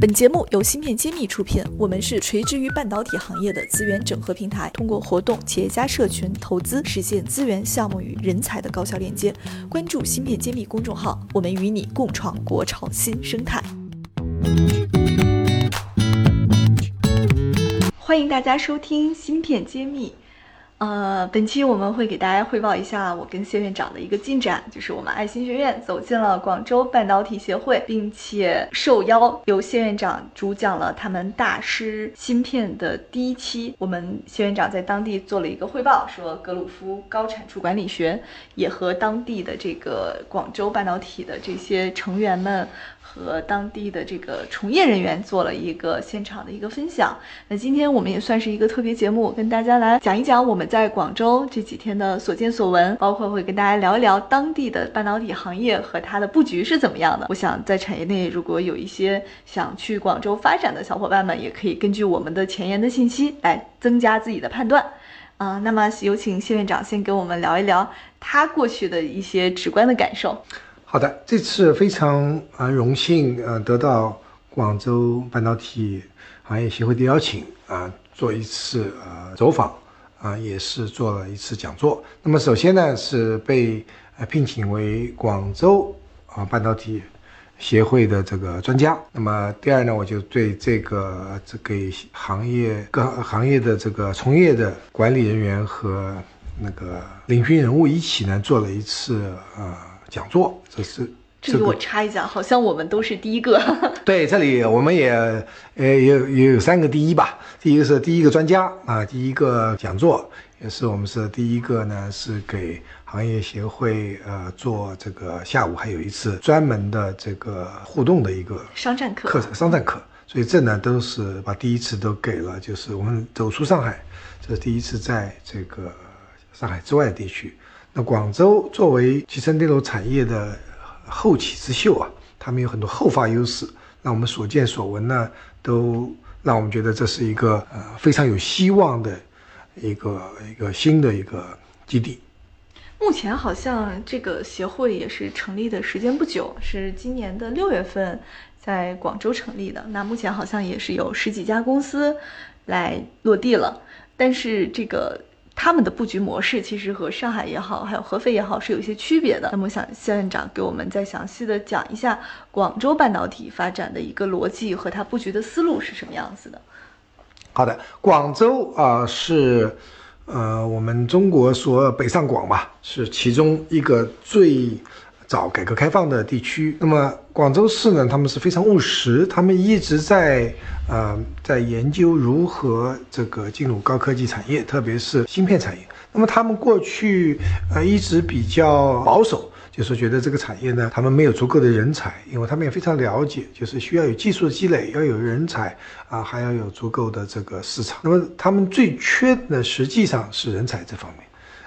本节目由芯片揭秘出品，我们是垂直于半导体行业的资源整合平台，通过活动、企业家社群、投资，实现资源、项目与人才的高效链接。关注芯片揭秘公众号，我们与你共创国潮新生态。欢迎大家收听芯片揭秘。呃，本期我们会给大家汇报一下我跟谢院长的一个进展，就是我们爱心学院走进了广州半导体协会，并且受邀由谢院长主讲了他们大师芯片的第一期。我们谢院长在当地做了一个汇报，说格鲁夫高产出管理学也和当地的这个广州半导体的这些成员们。和当地的这个从业人员做了一个现场的一个分享。那今天我们也算是一个特别节目，跟大家来讲一讲我们在广州这几天的所见所闻，包括会跟大家聊一聊当地的半导体行业和它的布局是怎么样的。我想在产业内，如果有一些想去广州发展的小伙伴们，也可以根据我们的前沿的信息来增加自己的判断。啊，那么有请谢院长先给我们聊一聊他过去的一些直观的感受。好的，这次非常啊荣幸呃得到广州半导体行业协会的邀请啊，做一次呃走访啊，也是做了一次讲座。那么首先呢是被呃聘请为广州啊半导体协会的这个专家。那么第二呢，我就对这个这个行业各行业的这个从业的管理人员和那个领军人物一起呢做了一次呃。讲座，这是这里我插一下，好像我们都是第一个。对，这里我们也呃也也有三个第一吧。第一个是第一个专家啊，第一个讲座也是我们是第一个呢，是给行业协会呃做这个下午还有一次专门的这个互动的一个商战课课程商战课。所以这呢都是把第一次都给了，就是我们走出上海，这是第一次在这个上海之外的地区。那广州作为集成电路产业的后起之秀啊，他们有很多后发优势。那我们所见所闻呢，都让我们觉得这是一个呃非常有希望的一个一个新的一个基地。目前好像这个协会也是成立的时间不久，是今年的六月份在广州成立的。那目前好像也是有十几家公司来落地了，但是这个。他们的布局模式其实和上海也好，还有合肥也好是有一些区别的。那么，想谢院长给我们再详细的讲一下广州半导体发展的一个逻辑和它布局的思路是什么样子的。好的，广州啊是，呃，我们中国说北上广吧，是其中一个最。找改革开放的地区，那么广州市呢？他们是非常务实，他们一直在呃在研究如何这个进入高科技产业，特别是芯片产业。那么他们过去呃一直比较保守，就是觉得这个产业呢，他们没有足够的人才，因为他们也非常了解，就是需要有技术的积累，要有人才啊，还要有足够的这个市场。那么他们最缺的实际上是人才这方面。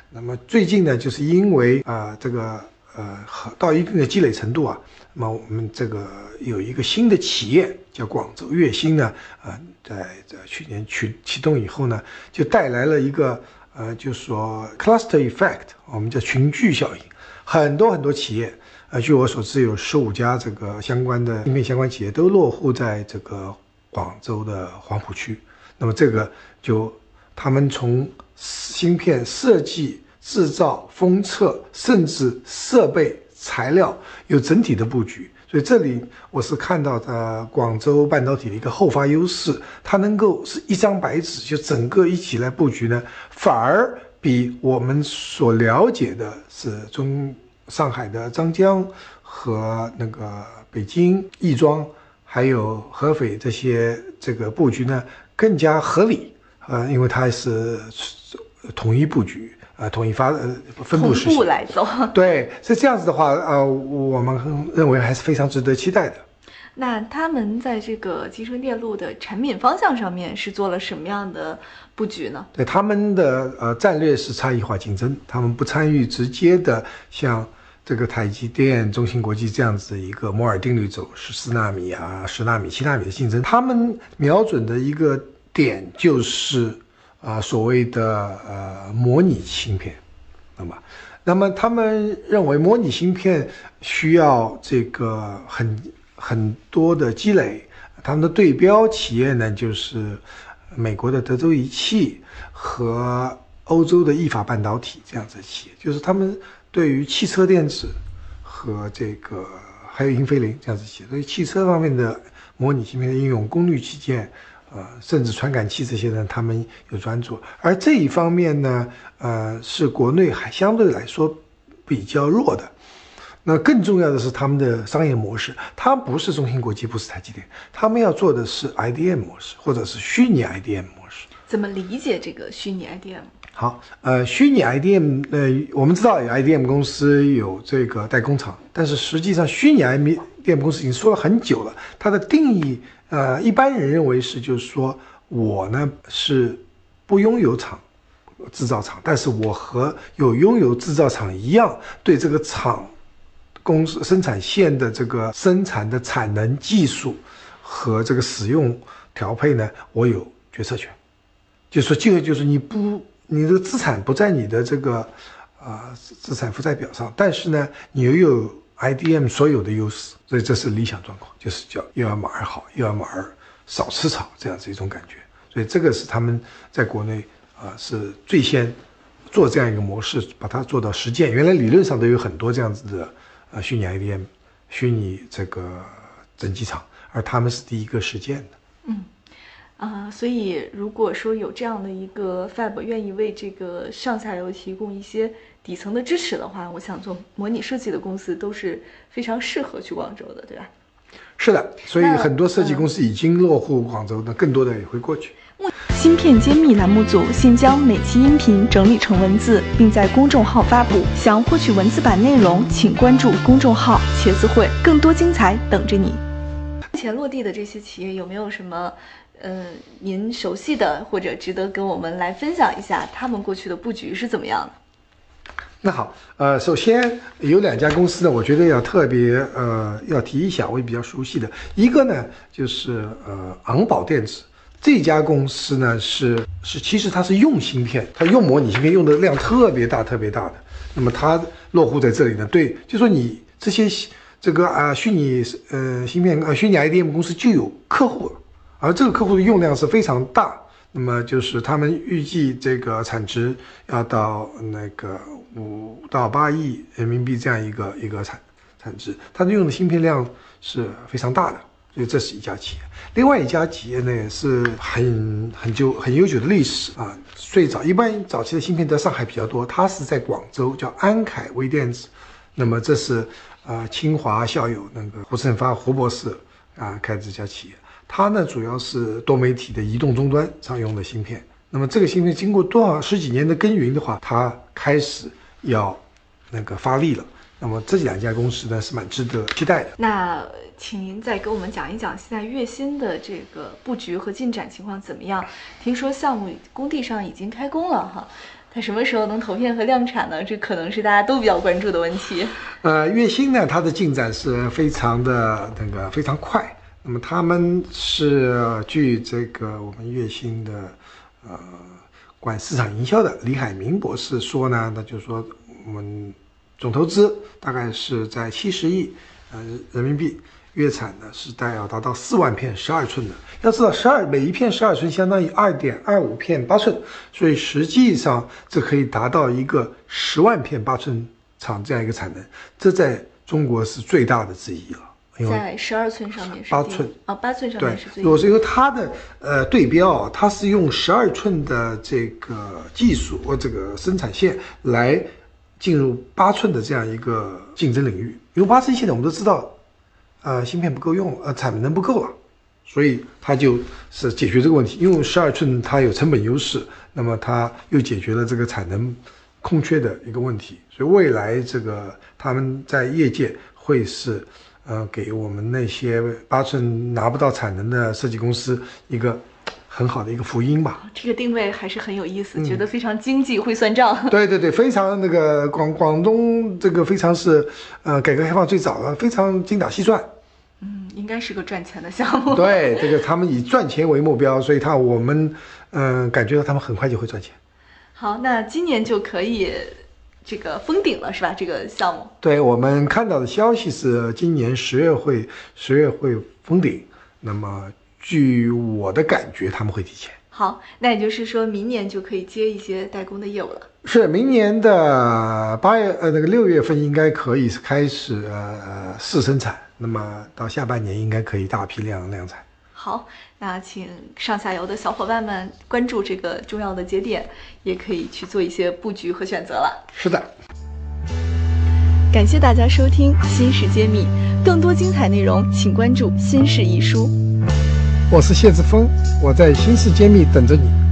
那么最近呢，就是因为啊这个。呃，到一定的积累程度啊，那么我们这个有一个新的企业叫广州粤芯呢，呃，在在去年启启动以后呢，就带来了一个呃，就是说 cluster effect，我们叫群聚效应，很多很多企业，呃，据我所知有十五家这个相关的芯片相关企业都落户在这个广州的黄埔区，那么这个就他们从芯片设计。制造、封测，甚至设备、材料有整体的布局，所以这里我是看到的广州半导体的一个后发优势，它能够是一张白纸就整个一起来布局呢，反而比我们所了解的是中上海的张江和那个北京亦庄，还有合肥这些这个布局呢更加合理，呃，因为它是统一布局。呃，统一发呃分布实现来走，对，是这样子的话，呃，我们认为还是非常值得期待的。那他们在这个集成电路的产品方向上面是做了什么样的布局呢？对，他们的呃战略是差异化竞争，他们不参与直接的像这个台积电、中芯国际这样子一个摩尔定律走十四纳米啊、十纳米、七纳米的竞争，他们瞄准的一个点就是。啊，所谓的呃模拟芯片，那么，那么他们认为模拟芯片需要这个很很多的积累，他们的对标企业呢就是美国的德州仪器和欧洲的意法半导体这样子企业，就是他们对于汽车电子和这个还有英飞凌这样子企业，所以汽车方面的模拟芯片的应用、功率器件。呃，甚至传感器这些呢，他们有专注，而这一方面呢，呃，是国内还相对来说比较弱的。那更重要的是他们的商业模式，它不是中芯国际，不是台积电，他们要做的是 IDM 模式，或者是虚拟 IDM 模式。怎么理解这个虚拟 IDM？好，呃，虚拟 IDM，呃，我们知道有 IDM 公司有这个代工厂，但是实际上虚拟 IDM 公司已经说了很久了，它的定义。呃，一般人认为是，就是说我呢是不拥有厂制造厂，但是我和有拥有制造厂一样，对这个厂公司生产线的这个生产的产能、技术和这个使用调配呢，我有决策权。就说这个就是你不，你这个资产不在你的这个啊资产负债表上，但是呢，你又有。IDM 所有的优势，所以这是理想状况，就是叫又要马儿好，又要马儿少吃草这样子一种感觉。所以这个是他们在国内啊是最先做这样一个模式，把它做到实践。原来理论上都有很多这样子的呃虚拟 IDM、虚拟这个整机厂，而他们是第一个实践的。嗯。啊，所以如果说有这样的一个 Fab 愿意为这个上下游提供一些底层的支持的话，我想做模拟设计的公司都是非常适合去广州的，对吧？是的，所以很多设计公司已经落户广州，那更多的也会过去。芯片揭秘栏目组现将每期音频整理成文字，并在公众号发布。想获取文字版内容，请关注公众号“茄子会”，更多精彩等着你。目前落地的这些企业有没有什么？嗯，您熟悉的或者值得跟我们来分享一下他们过去的布局是怎么样的？那好，呃，首先有两家公司呢，我觉得要特别呃要提一下，我也比较熟悉的，一个呢就是呃昂宝电子这家公司呢是是其实它是用芯片，它用模拟芯片用的量特别大特别大的，那么它落户在这里呢，对，就说你这些这个啊虚拟呃芯片呃虚拟 IDM 公司就有客户。而这个客户的用量是非常大，那么就是他们预计这个产值要到那个五到八亿人民币这样一个一个产产值，它用的芯片量是非常大的，所以这是一家企业。另外一家企业呢是很很久很悠久的历史啊，最早一般早期的芯片在上海比较多，它是在广州叫安凯微电子，那么这是呃清华校友那个胡胜发胡博士啊开这家企业。它呢，主要是多媒体的移动终端常用的芯片。那么这个芯片经过多少十几年的耕耘的话，它开始要那个发力了。那么这两家公司呢，是蛮值得期待的。那请您再给我们讲一讲现在月芯的这个布局和进展情况怎么样？听说项目工地上已经开工了哈，它什么时候能投片和量产呢？这可能是大家都比较关注的问题。呃，月芯呢，它的进展是非常的那个非常快。那么他们是据这个我们月星的呃管市场营销的李海明博士说呢，那就是说我们总投资大概是在七十亿呃人民币，月产呢是大概要达到四万片十二寸的。要知道十二每一片十二寸相当于二点二五片八寸，所以实际上这可以达到一个十万片八寸厂这样一个产能，这在中国是最大的之一了。在十二寸上面是八寸啊，八寸上面是最。我是因为它的呃对标，它是用十二寸的这个技术或这个生产线来进入八寸的这样一个竞争领域。因为八寸现在我们都知道，呃，芯片不够用，呃，产能不够了，所以它就是解决这个问题。因为十二寸它有成本优势，那么它又解决了这个产能空缺的一个问题。所以未来这个他们在业界会是。呃，给我们那些八寸拿不到产能的设计公司一个很好的一个福音吧。这个定位还是很有意思，觉得非常经济，会算账。对对对，非常那个广广东这个非常是呃改革开放最早的，非常精打细算。嗯，应该是个赚钱的项目。对，这个他们以赚钱为目标，所以他我们嗯感觉到他们很快就会赚钱。好，那今年就可以。这个封顶了是吧？这个项目，对我们看到的消息是今年十月会十月会封顶。那么据我的感觉，他们会提前。好，那也就是说明年就可以接一些代工的业务了。是明年的八月呃那个六月份应该可以开始呃试生产，那么到下半年应该可以大批量量产。好，那请上下游的小伙伴们关注这个重要的节点，也可以去做一些布局和选择了。是的，感谢大家收听《新事揭秘》，更多精彩内容请关注《新事一书》。我是谢志峰，我在新世揭秘等着你。